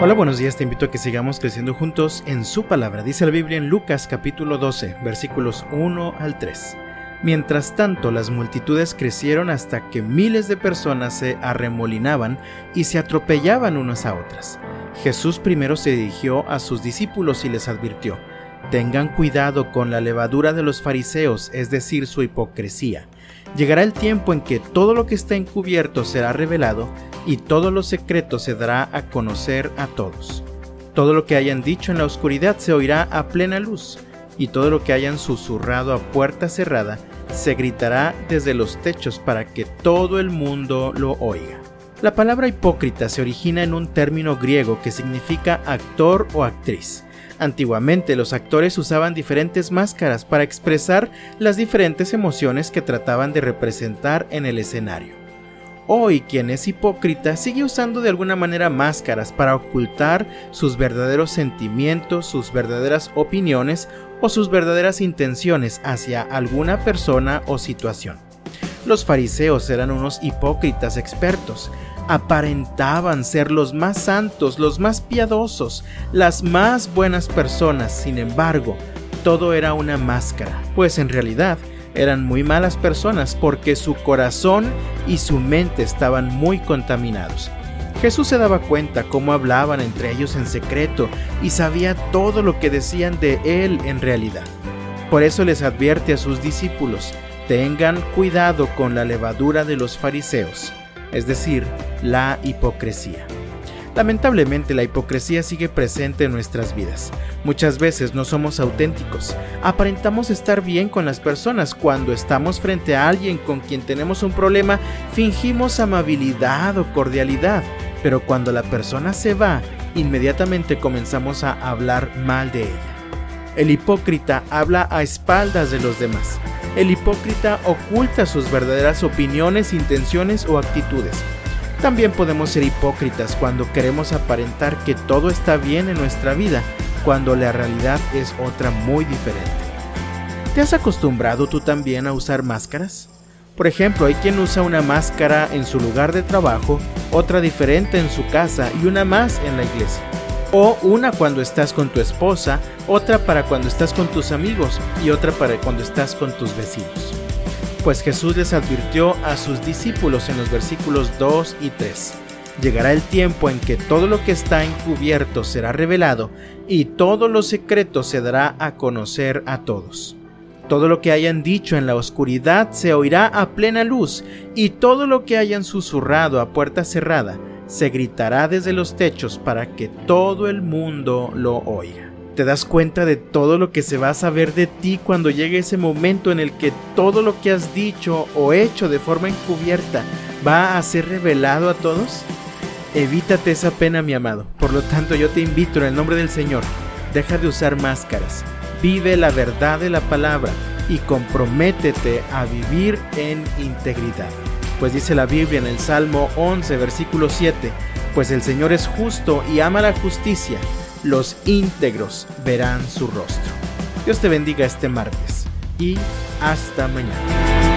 Hola, buenos días, te invito a que sigamos creciendo juntos en su palabra. Dice la Biblia en Lucas capítulo 12, versículos 1 al 3. Mientras tanto, las multitudes crecieron hasta que miles de personas se arremolinaban y se atropellaban unas a otras. Jesús primero se dirigió a sus discípulos y les advirtió, Tengan cuidado con la levadura de los fariseos, es decir, su hipocresía. Llegará el tiempo en que todo lo que está encubierto será revelado y todo lo secreto se dará a conocer a todos. Todo lo que hayan dicho en la oscuridad se oirá a plena luz, y todo lo que hayan susurrado a puerta cerrada se gritará desde los techos para que todo el mundo lo oiga. La palabra hipócrita se origina en un término griego que significa actor o actriz. Antiguamente los actores usaban diferentes máscaras para expresar las diferentes emociones que trataban de representar en el escenario. Hoy quien es hipócrita sigue usando de alguna manera máscaras para ocultar sus verdaderos sentimientos, sus verdaderas opiniones o sus verdaderas intenciones hacia alguna persona o situación. Los fariseos eran unos hipócritas expertos, aparentaban ser los más santos, los más piadosos, las más buenas personas, sin embargo, todo era una máscara, pues en realidad eran muy malas personas porque su corazón y su mente estaban muy contaminados. Jesús se daba cuenta cómo hablaban entre ellos en secreto y sabía todo lo que decían de Él en realidad. Por eso les advierte a sus discípulos, tengan cuidado con la levadura de los fariseos, es decir, la hipocresía. Lamentablemente la hipocresía sigue presente en nuestras vidas. Muchas veces no somos auténticos. Aparentamos estar bien con las personas. Cuando estamos frente a alguien con quien tenemos un problema, fingimos amabilidad o cordialidad. Pero cuando la persona se va, inmediatamente comenzamos a hablar mal de ella. El hipócrita habla a espaldas de los demás. El hipócrita oculta sus verdaderas opiniones, intenciones o actitudes. También podemos ser hipócritas cuando queremos aparentar que todo está bien en nuestra vida, cuando la realidad es otra muy diferente. ¿Te has acostumbrado tú también a usar máscaras? Por ejemplo, hay quien usa una máscara en su lugar de trabajo, otra diferente en su casa y una más en la iglesia. O una cuando estás con tu esposa, otra para cuando estás con tus amigos y otra para cuando estás con tus vecinos pues Jesús les advirtió a sus discípulos en los versículos 2 y 3. Llegará el tiempo en que todo lo que está encubierto será revelado y todo lo secreto se dará a conocer a todos. Todo lo que hayan dicho en la oscuridad se oirá a plena luz y todo lo que hayan susurrado a puerta cerrada se gritará desde los techos para que todo el mundo lo oiga te das cuenta de todo lo que se va a saber de ti cuando llegue ese momento en el que todo lo que has dicho o hecho de forma encubierta va a ser revelado a todos? Evítate esa pena, mi amado. Por lo tanto, yo te invito en el nombre del Señor, deja de usar máscaras, vive la verdad de la palabra y comprométete a vivir en integridad. Pues dice la Biblia en el Salmo 11, versículo 7, pues el Señor es justo y ama la justicia los íntegros verán su rostro. Dios te bendiga este martes y hasta mañana.